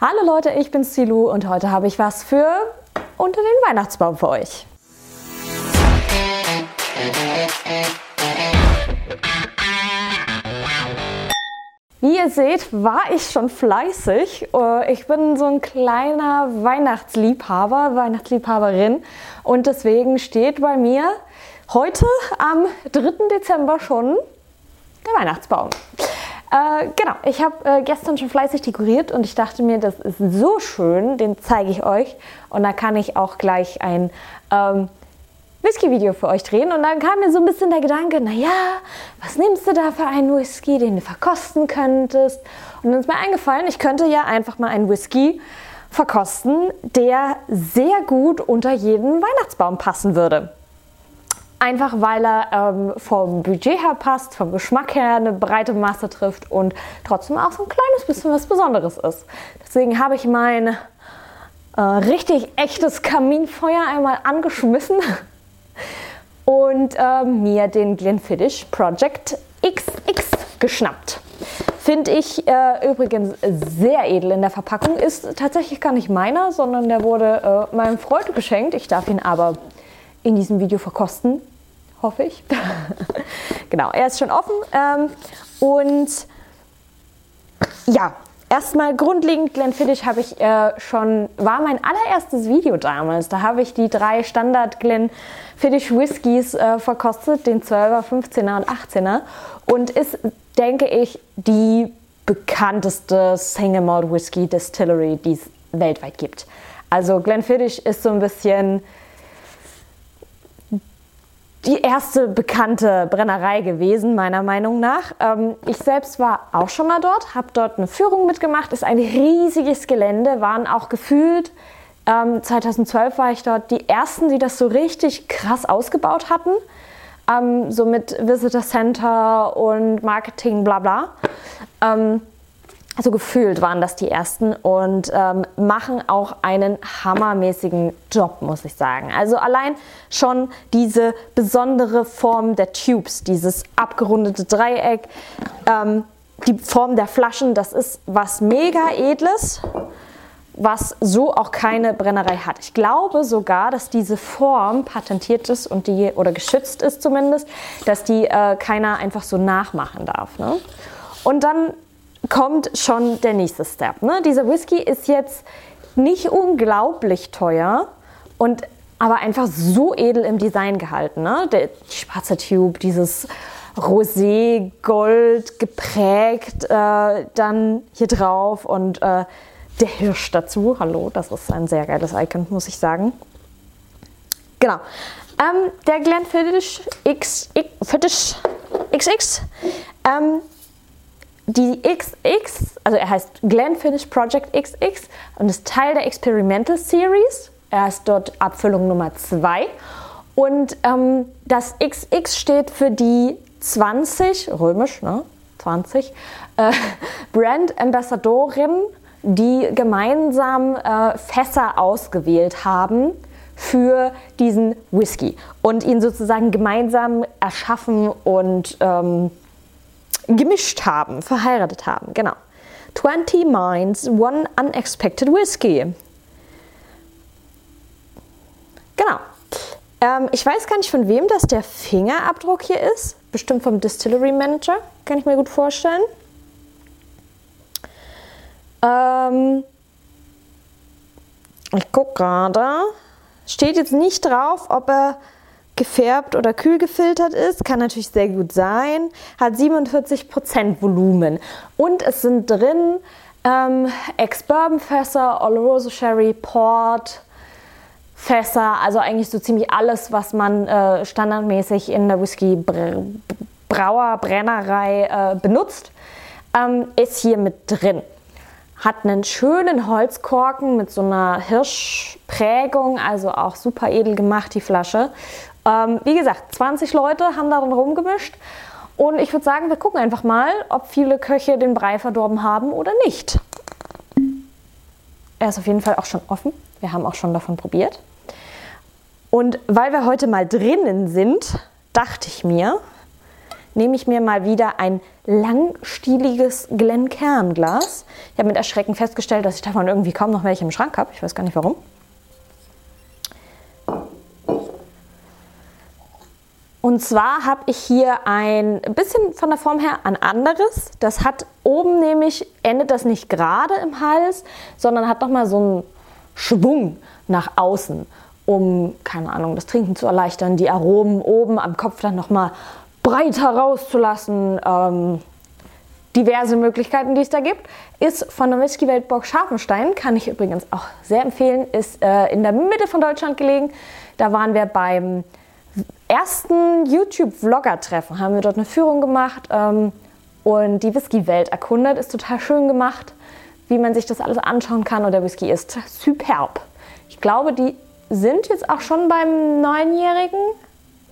Hallo Leute, ich bin Silu und heute habe ich was für unter den Weihnachtsbaum für euch. Wie ihr seht, war ich schon fleißig. Äh, ich bin so ein kleiner Weihnachtsliebhaber, Weihnachtsliebhaberin und deswegen steht bei mir heute am 3. Dezember schon der Weihnachtsbaum. Äh, genau, ich habe äh, gestern schon fleißig dekoriert und ich dachte mir, das ist so schön, den zeige ich euch. Und da kann ich auch gleich ein ähm, Whisky-Video für euch drehen. Und dann kam mir so ein bisschen der Gedanke, naja, was nimmst du da für einen Whisky, den du verkosten könntest? Und dann ist mir eingefallen, ich könnte ja einfach mal einen Whisky verkosten, der sehr gut unter jeden Weihnachtsbaum passen würde. Einfach weil er ähm, vom Budget her passt, vom Geschmack her eine breite Masse trifft und trotzdem auch so ein kleines bisschen was Besonderes ist. Deswegen habe ich mein äh, richtig echtes Kaminfeuer einmal angeschmissen und äh, mir den Glenfiddich Project XX geschnappt. Finde ich äh, übrigens sehr edel in der Verpackung. Ist tatsächlich gar nicht meiner, sondern der wurde äh, meinem Freund geschenkt. Ich darf ihn aber in diesem Video verkosten, hoffe ich. genau, er ist schon offen. Ähm, und ja, erstmal grundlegend Glenfiddich habe ich äh, schon, war mein allererstes Video damals. Da habe ich die drei Standard Glenfiddich Whiskys äh, verkostet, den 12er, 15er und 18er. Und ist, denke ich, die bekannteste Single Malt Whisky Distillery, die es weltweit gibt. Also Glenfiddich ist so ein bisschen die erste bekannte Brennerei gewesen, meiner Meinung nach. Ähm, ich selbst war auch schon mal dort, habe dort eine Führung mitgemacht. Ist ein riesiges Gelände, waren auch gefühlt. Ähm, 2012 war ich dort die ersten, die das so richtig krass ausgebaut hatten. Ähm, so mit Visitor Center und Marketing, bla bla. Also gefühlt waren das die ersten und ähm, machen auch einen hammermäßigen Job, muss ich sagen. Also allein schon diese besondere Form der Tubes, dieses abgerundete Dreieck, ähm, die Form der Flaschen, das ist was mega edles, was so auch keine Brennerei hat. Ich glaube sogar, dass diese Form patentiert ist und die oder geschützt ist zumindest, dass die äh, keiner einfach so nachmachen darf. Ne? Und dann kommt schon der nächste Step. Ne? Dieser Whisky ist jetzt nicht unglaublich teuer und aber einfach so edel im Design gehalten. Ne? Der schwarze Tube, dieses Rosé, Gold geprägt, äh, dann hier drauf und äh, der Hirsch dazu. Hallo, das ist ein sehr geiles Icon, muss ich sagen. Genau. Ähm, der Glenfiddich X, X, XX ähm, die XX, also er heißt Glenfiddich Project XX und ist Teil der Experimental Series. Er ist dort Abfüllung Nummer 2. Und ähm, das XX steht für die 20, römisch, ne? 20, äh, Brand Ambassadorinnen, die gemeinsam äh, Fässer ausgewählt haben für diesen Whisky und ihn sozusagen gemeinsam erschaffen und ähm, gemischt haben, verheiratet haben, genau. 20 Minds, One Unexpected Whiskey. Genau. Ähm, ich weiß gar nicht, von wem das der Fingerabdruck hier ist. Bestimmt vom Distillery Manager, kann ich mir gut vorstellen. Ähm, ich gucke gerade. Steht jetzt nicht drauf, ob er gefärbt oder kühl gefiltert ist, kann natürlich sehr gut sein, hat 47% Volumen und es sind drin ähm, Ex-Bourbon-Fässer, Oloroso Sherry, Port, Fässer, also eigentlich so ziemlich alles, was man äh, standardmäßig in der Whisky-Brauer, Brennerei äh, benutzt, ähm, ist hier mit drin. Hat einen schönen Holzkorken mit so einer Hirschprägung, also auch super edel gemacht, die Flasche. Ähm, wie gesagt, 20 Leute haben darin rumgemischt. Und ich würde sagen, wir gucken einfach mal, ob viele Köche den Brei verdorben haben oder nicht. Er ist auf jeden Fall auch schon offen. Wir haben auch schon davon probiert. Und weil wir heute mal drinnen sind, dachte ich mir, nehme ich mir mal wieder ein langstieliges Glencairn-Glas. Ich habe mit Erschrecken festgestellt, dass ich davon irgendwie kaum noch welche im Schrank habe. Ich weiß gar nicht warum. Und zwar habe ich hier ein bisschen von der Form her ein anderes. Das hat oben nämlich, endet das nicht gerade im Hals, sondern hat nochmal so einen Schwung nach außen, um, keine Ahnung, das Trinken zu erleichtern, die Aromen oben am Kopf dann nochmal breiter rauszulassen. Ähm, diverse Möglichkeiten, die es da gibt. Ist von der Whisky Weltburg Scharfenstein, kann ich übrigens auch sehr empfehlen, ist äh, in der Mitte von Deutschland gelegen. Da waren wir beim ersten YouTube-Vlogger-Treffen, haben wir dort eine Führung gemacht ähm, und die Whisky-Welt erkundet. Ist total schön gemacht, wie man sich das alles anschauen kann und der Whisky ist superb. Ich glaube, die sind jetzt auch schon beim Neunjährigen,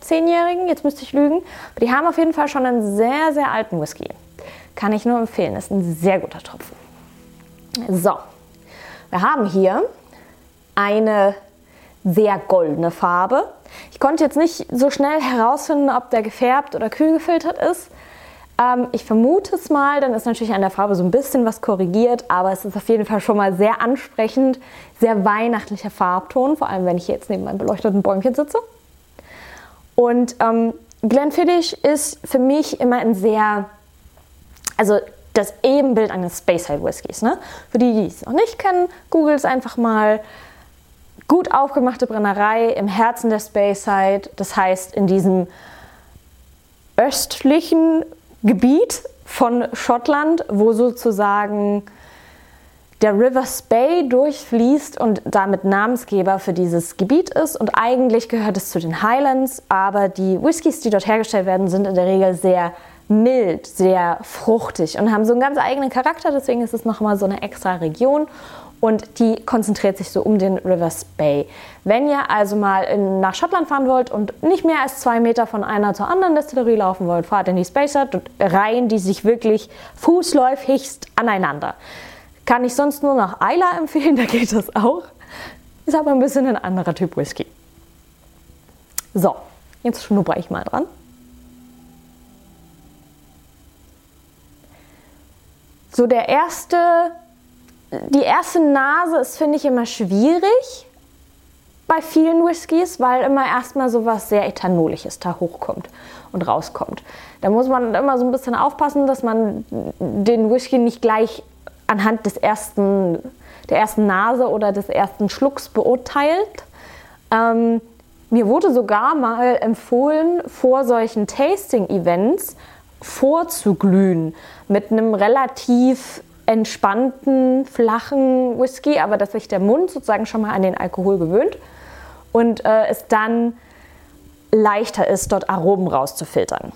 Zehnjährigen, jetzt müsste ich lügen. Aber die haben auf jeden Fall schon einen sehr, sehr alten Whisky. Kann ich nur empfehlen, ist ein sehr guter Tropfen. So, wir haben hier eine sehr goldene Farbe. Ich konnte jetzt nicht so schnell herausfinden, ob der gefärbt oder kühl gefiltert ist. Ähm, ich vermute es mal, dann ist natürlich an der Farbe so ein bisschen was korrigiert, aber es ist auf jeden Fall schon mal sehr ansprechend, sehr weihnachtlicher Farbton, vor allem wenn ich jetzt neben meinem beleuchteten Bäumchen sitze. Und ähm, Glenfiddich ist für mich immer ein sehr, also das Ebenbild eines Speyside Whiskys. Ne? Für die, die es noch nicht kennen, googelt es einfach mal gut aufgemachte Brennerei im Herzen der Speyside, das heißt in diesem östlichen Gebiet von Schottland, wo sozusagen der River Spey durchfließt und damit Namensgeber für dieses Gebiet ist. Und eigentlich gehört es zu den Highlands, aber die Whiskys, die dort hergestellt werden, sind in der Regel sehr mild, sehr fruchtig und haben so einen ganz eigenen Charakter. Deswegen ist es nochmal so eine extra Region und die konzentriert sich so um den Rivers Bay. Wenn ihr also mal in, nach Schottland fahren wollt und nicht mehr als zwei Meter von einer zur anderen Destillerie laufen wollt, fahrt in die Spacer und Reihen, die sich wirklich fußläufigst aneinander. Kann ich sonst nur nach Isla empfehlen, da geht das auch. Ist aber ein bisschen ein anderer Typ Whisky. So, jetzt schnupper ich mal dran. So, der erste die erste Nase ist, finde ich, immer schwierig bei vielen Whiskys, weil immer erstmal so was sehr Ethanoliges da hochkommt und rauskommt. Da muss man immer so ein bisschen aufpassen, dass man den Whisky nicht gleich anhand des ersten, der ersten Nase oder des ersten Schlucks beurteilt. Ähm, mir wurde sogar mal empfohlen, vor solchen Tasting-Events vorzuglühen mit einem relativ entspannten, flachen Whisky, aber dass sich der Mund sozusagen schon mal an den Alkohol gewöhnt und äh, es dann leichter ist, dort Aromen rauszufiltern.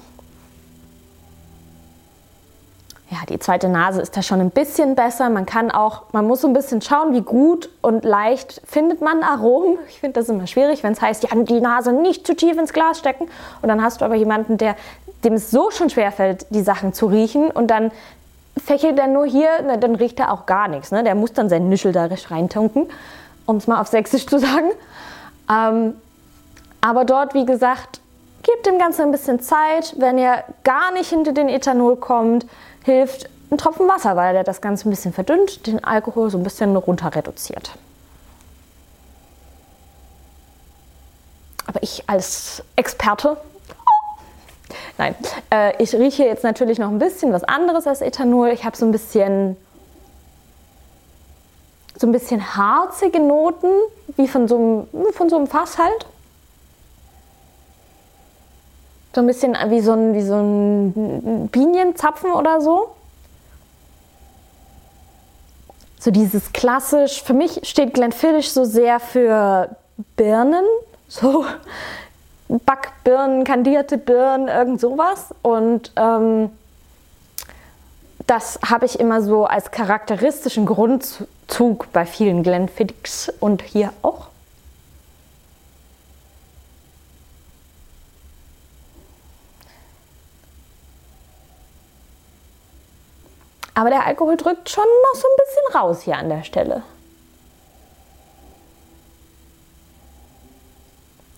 Ja, die zweite Nase ist da schon ein bisschen besser. Man kann auch, man muss so ein bisschen schauen, wie gut und leicht findet man Aromen. Ich finde das immer schwierig, wenn es heißt, ja, die Nase nicht zu tief ins Glas stecken. Und dann hast du aber jemanden, der, dem es so schon schwerfällt, die Sachen zu riechen und dann fächelt er nur hier, na, dann riecht er auch gar nichts. Ne? Der muss dann seinen Nischel da reintunken, um es mal auf Sächsisch zu sagen. Ähm, aber dort, wie gesagt, gebt dem Ganzen ein bisschen Zeit. Wenn ihr gar nicht hinter den Ethanol kommt, hilft ein Tropfen Wasser, weil der das Ganze ein bisschen verdünnt, den Alkohol so ein bisschen runter reduziert. Aber ich als Experte Nein, äh, ich rieche jetzt natürlich noch ein bisschen was anderes als Ethanol. Ich habe so ein bisschen so ein bisschen harzige Noten, wie von so einem, von so einem Fass halt. So ein bisschen wie so ein, wie so ein Pinienzapfen oder so. So dieses klassisch, für mich steht Glenfiddich so sehr für Birnen, so Backbirnen, kandierte Birnen, irgend sowas. Und ähm, das habe ich immer so als charakteristischen Grundzug bei vielen Glenfiddichs und hier auch. Aber der Alkohol drückt schon noch so ein bisschen raus hier an der Stelle.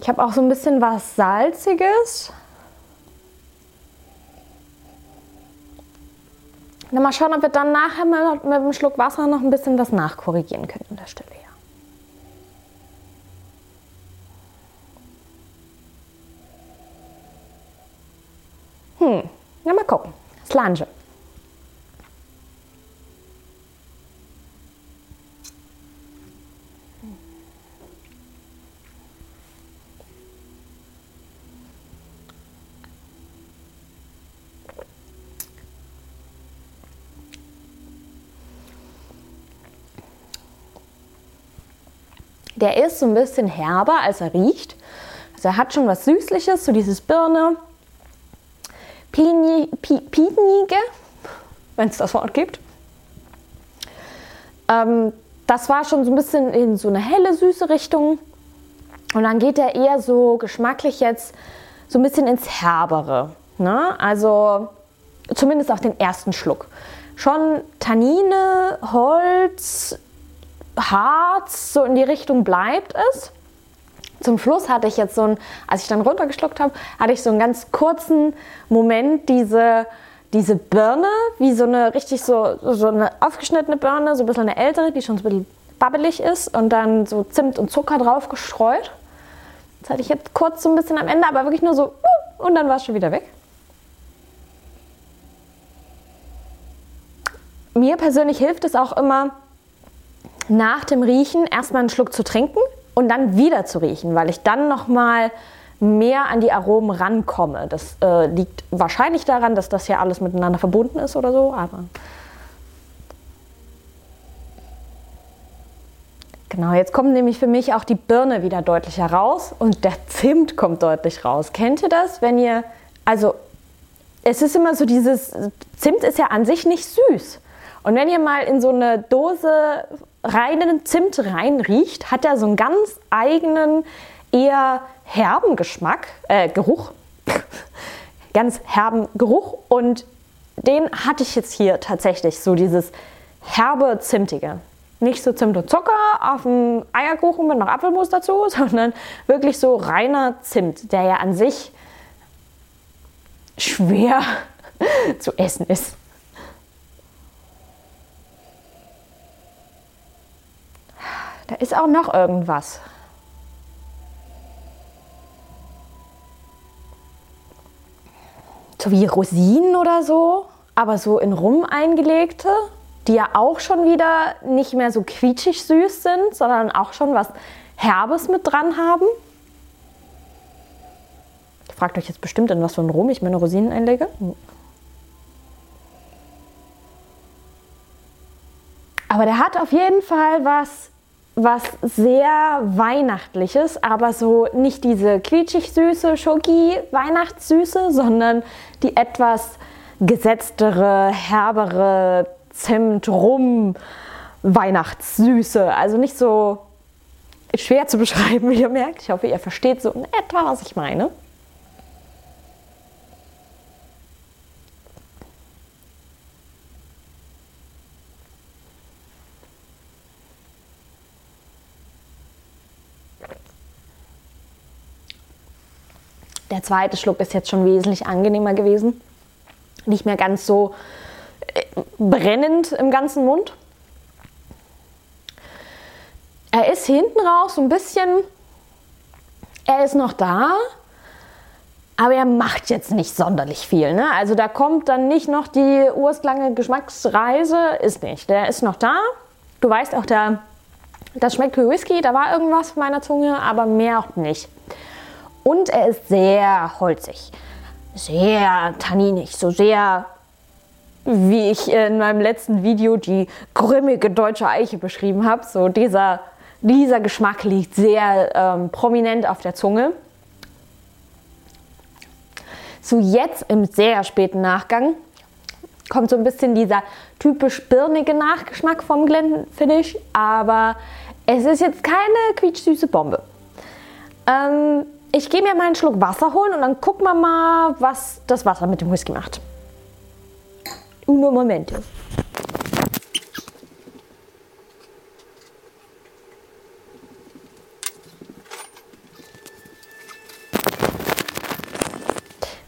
Ich habe auch so ein bisschen was Salziges. Dann mal schauen, ob wir dann nachher mal mit einem Schluck Wasser noch ein bisschen was nachkorrigieren können an der Stelle. Ja. Hm, na mal gucken. Slange. Der ist so ein bisschen herber, als er riecht. Also er hat schon was Süßliches, so dieses Birne, Pinige, wenn es das Wort gibt. Ähm, das war schon so ein bisschen in so eine helle, süße Richtung. Und dann geht er eher so geschmacklich jetzt so ein bisschen ins Herbere. Ne? Also zumindest auf den ersten Schluck. Schon Tannine, Holz, Harz, so in die Richtung bleibt es. Zum Schluss hatte ich jetzt so ein, als ich dann runtergeschluckt habe, hatte ich so einen ganz kurzen Moment diese, diese Birne, wie so eine richtig so, so eine aufgeschnittene Birne, so ein bisschen eine ältere, die schon so ein bisschen babbelig ist und dann so Zimt und Zucker drauf gestreut. Das hatte ich jetzt kurz so ein bisschen am Ende, aber wirklich nur so uh, und dann war es schon wieder weg. Mir persönlich hilft es auch immer, nach dem Riechen erstmal einen Schluck zu trinken und dann wieder zu riechen, weil ich dann nochmal mehr an die Aromen rankomme. Das äh, liegt wahrscheinlich daran, dass das ja alles miteinander verbunden ist oder so, aber. Genau, jetzt kommt nämlich für mich auch die Birne wieder deutlicher raus und der Zimt kommt deutlich raus. Kennt ihr das, wenn ihr, also es ist immer so dieses, Zimt ist ja an sich nicht süß. Und wenn ihr mal in so eine Dose reinen Zimt reinriecht, hat er so einen ganz eigenen, eher herben Geschmack, äh, Geruch. ganz herben Geruch. Und den hatte ich jetzt hier tatsächlich, so dieses herbe, zimtige. Nicht so Zimt und Zucker auf dem Eierkuchen mit noch Apfelmus dazu, sondern wirklich so reiner Zimt, der ja an sich schwer zu essen ist. Da ist auch noch irgendwas. So wie Rosinen oder so, aber so in Rum eingelegte, die ja auch schon wieder nicht mehr so quietschig süß sind, sondern auch schon was Herbes mit dran haben. Ihr fragt euch jetzt bestimmt, in was für ein Rum ich meine Rosinen einlege. Aber der hat auf jeden Fall was was sehr Weihnachtliches, aber so nicht diese quietschig süße Schoki-Weihnachtssüße, sondern die etwas gesetztere, herbere Zimt-Rum-Weihnachtssüße. Also nicht so schwer zu beschreiben, wie ihr merkt. Ich hoffe, ihr versteht so in etwa, was ich meine. Der zweite Schluck ist jetzt schon wesentlich angenehmer gewesen. Nicht mehr ganz so äh, brennend im ganzen Mund. Er ist hinten raus so ein bisschen, er ist noch da, aber er macht jetzt nicht sonderlich viel. Ne? Also da kommt dann nicht noch die urstlange Geschmacksreise, ist nicht. Der ist noch da. Du weißt auch, der, das schmeckt wie Whisky, da war irgendwas auf meiner Zunge, aber mehr auch nicht. Und er ist sehr holzig, sehr tanninig, so sehr, wie ich in meinem letzten Video die grimmige deutsche Eiche beschrieben habe. So dieser, dieser Geschmack liegt sehr ähm, prominent auf der Zunge. So jetzt im sehr späten Nachgang kommt so ein bisschen dieser typisch birnige Nachgeschmack vom Glenfiddich, aber es ist jetzt keine quietschsüße Bombe. Ähm, ich gehe mir mal einen Schluck Wasser holen und dann gucken wir mal, was das Wasser mit dem Whisky macht. Uno Momente.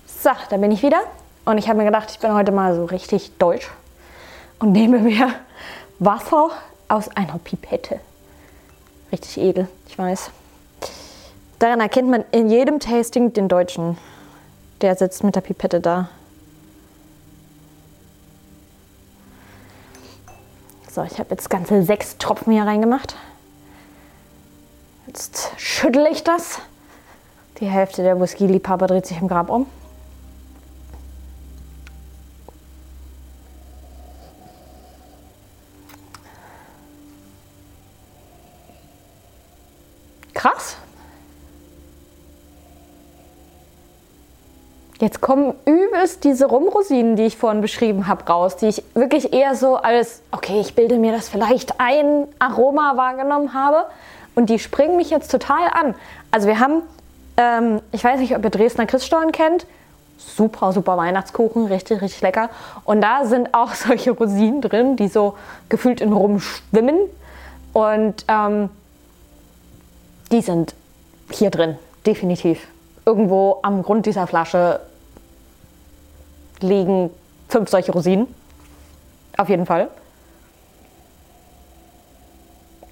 So, da bin ich wieder. Und ich habe mir gedacht, ich bin heute mal so richtig deutsch. und nehme mir Wasser aus einer Pipette. Richtig edel, ich weiß. Daran erkennt man in jedem Tasting den Deutschen. Der sitzt mit der Pipette da. So, ich habe jetzt ganze sechs Tropfen hier reingemacht. Jetzt schüttle ich das. Die Hälfte der Whisky-Liebhaber dreht sich im Grab um. Krass. Jetzt kommen übelst diese Rumrosinen, die ich vorhin beschrieben habe, raus, die ich wirklich eher so als, okay, ich bilde mir das vielleicht ein Aroma wahrgenommen habe. Und die springen mich jetzt total an. Also wir haben, ähm, ich weiß nicht, ob ihr Dresdner Christstollen kennt. Super, super Weihnachtskuchen, richtig, richtig lecker. Und da sind auch solche Rosinen drin, die so gefühlt in Rum schwimmen. Und ähm, die sind hier drin, definitiv. Irgendwo am Grund dieser Flasche liegen fünf solche Rosinen. Auf jeden Fall.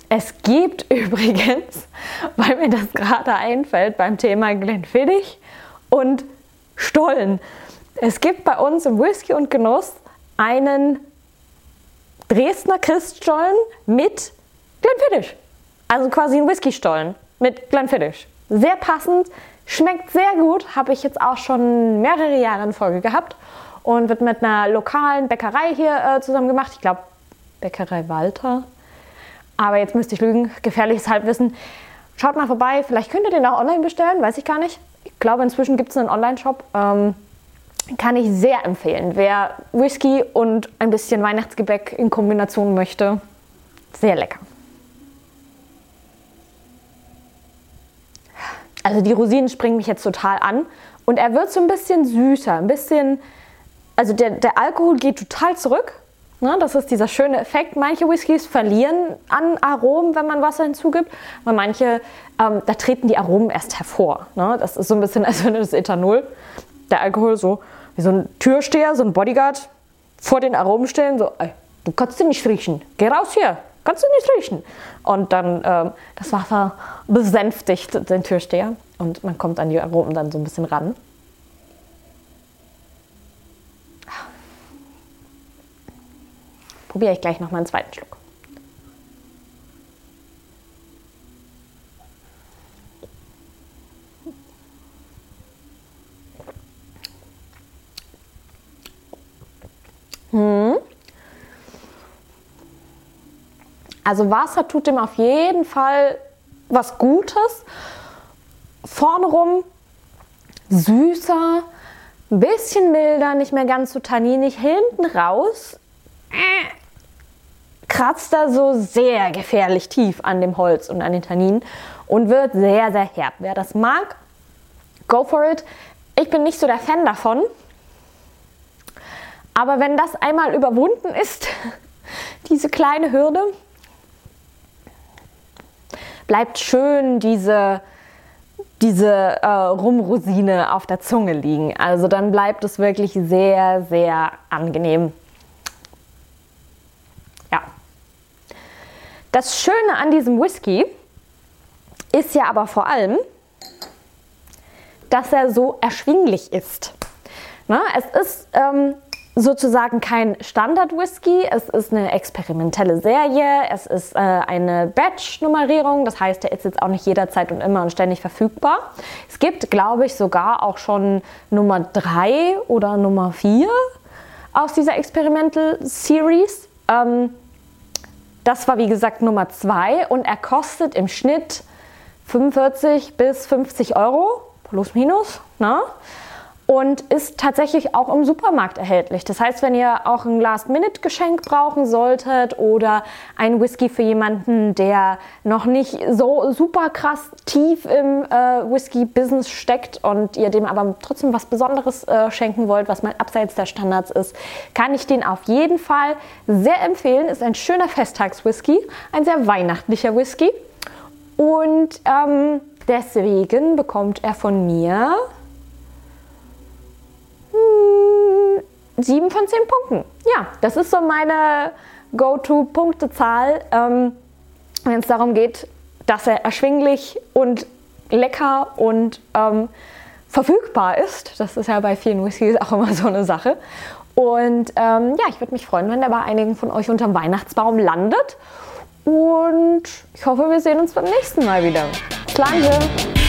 Es gibt übrigens, weil mir das gerade einfällt beim Thema Glenfiddich und Stollen. Es gibt bei uns im Whisky und Genuss einen Dresdner Christstollen mit Glenfiddich. Also quasi ein Whisky-Stollen mit Glenfiddich. Sehr passend, schmeckt sehr gut, habe ich jetzt auch schon mehrere Jahre in Folge gehabt und wird mit einer lokalen Bäckerei hier äh, zusammen gemacht. Ich glaube, Bäckerei Walter. Aber jetzt müsste ich lügen, gefährliches Halbwissen. Schaut mal vorbei, vielleicht könnt ihr den auch online bestellen, weiß ich gar nicht. Ich glaube, inzwischen gibt es einen Online-Shop. Ähm, kann ich sehr empfehlen. Wer Whisky und ein bisschen Weihnachtsgebäck in Kombination möchte, sehr lecker. Also die Rosinen springen mich jetzt total an und er wird so ein bisschen süßer, ein bisschen, also der, der Alkohol geht total zurück. Ne? Das ist dieser schöne Effekt. Manche Whiskys verlieren an Aromen, wenn man Wasser hinzugibt, aber manche, ähm, da treten die Aromen erst hervor. Ne? Das ist so ein bisschen, als wenn das Ethanol, der Alkohol so wie so ein Türsteher, so ein Bodyguard vor den Aromen stellen, so, ey, du kannst sie nicht riechen, geh raus hier, kannst du nicht riechen. Und dann ähm, das Wasser besänftigt den Türsteher und man kommt an die Aromen dann so ein bisschen ran. Probiere ich gleich noch mal einen zweiten Schluck. Hm. Also Wasser tut dem auf jeden Fall was Gutes. Vorne rum süßer, ein bisschen milder, nicht mehr ganz so tanninig. Hinten raus äh, kratzt er so sehr gefährlich tief an dem Holz und an den Tanninen und wird sehr, sehr herb. Wer das mag, go for it. Ich bin nicht so der Fan davon. Aber wenn das einmal überwunden ist, diese kleine Hürde, bleibt schön diese, diese äh, Rumrosine auf der Zunge liegen. Also dann bleibt es wirklich sehr, sehr angenehm. Das Schöne an diesem Whisky ist ja aber vor allem, dass er so erschwinglich ist. Na, es ist ähm, sozusagen kein Standard-Whisky. Es ist eine experimentelle Serie. Es ist äh, eine Batch-Nummerierung. Das heißt, der ist jetzt auch nicht jederzeit und immer und ständig verfügbar. Es gibt, glaube ich, sogar auch schon Nummer 3 oder Nummer 4 aus dieser Experimental Series. Ähm, das war, wie gesagt, Nummer 2 und er kostet im Schnitt 45 bis 50 Euro, plus minus. Ne? Und ist tatsächlich auch im Supermarkt erhältlich. Das heißt, wenn ihr auch ein Last-Minute-Geschenk brauchen solltet oder ein Whisky für jemanden, der noch nicht so super krass tief im äh, Whisky-Business steckt und ihr dem aber trotzdem was Besonderes äh, schenken wollt, was mal abseits der Standards ist, kann ich den auf jeden Fall sehr empfehlen. Ist ein schöner Festtags-Whisky, ein sehr weihnachtlicher Whisky und ähm, deswegen bekommt er von mir 7 von 10 Punkten. Ja, das ist so meine Go-To-Punktezahl, ähm, wenn es darum geht, dass er erschwinglich und lecker und ähm, verfügbar ist. Das ist ja bei vielen Whiskys auch immer so eine Sache. Und ähm, ja, ich würde mich freuen, wenn er bei einigen von euch unterm Weihnachtsbaum landet. Und ich hoffe, wir sehen uns beim nächsten Mal wieder. Slange!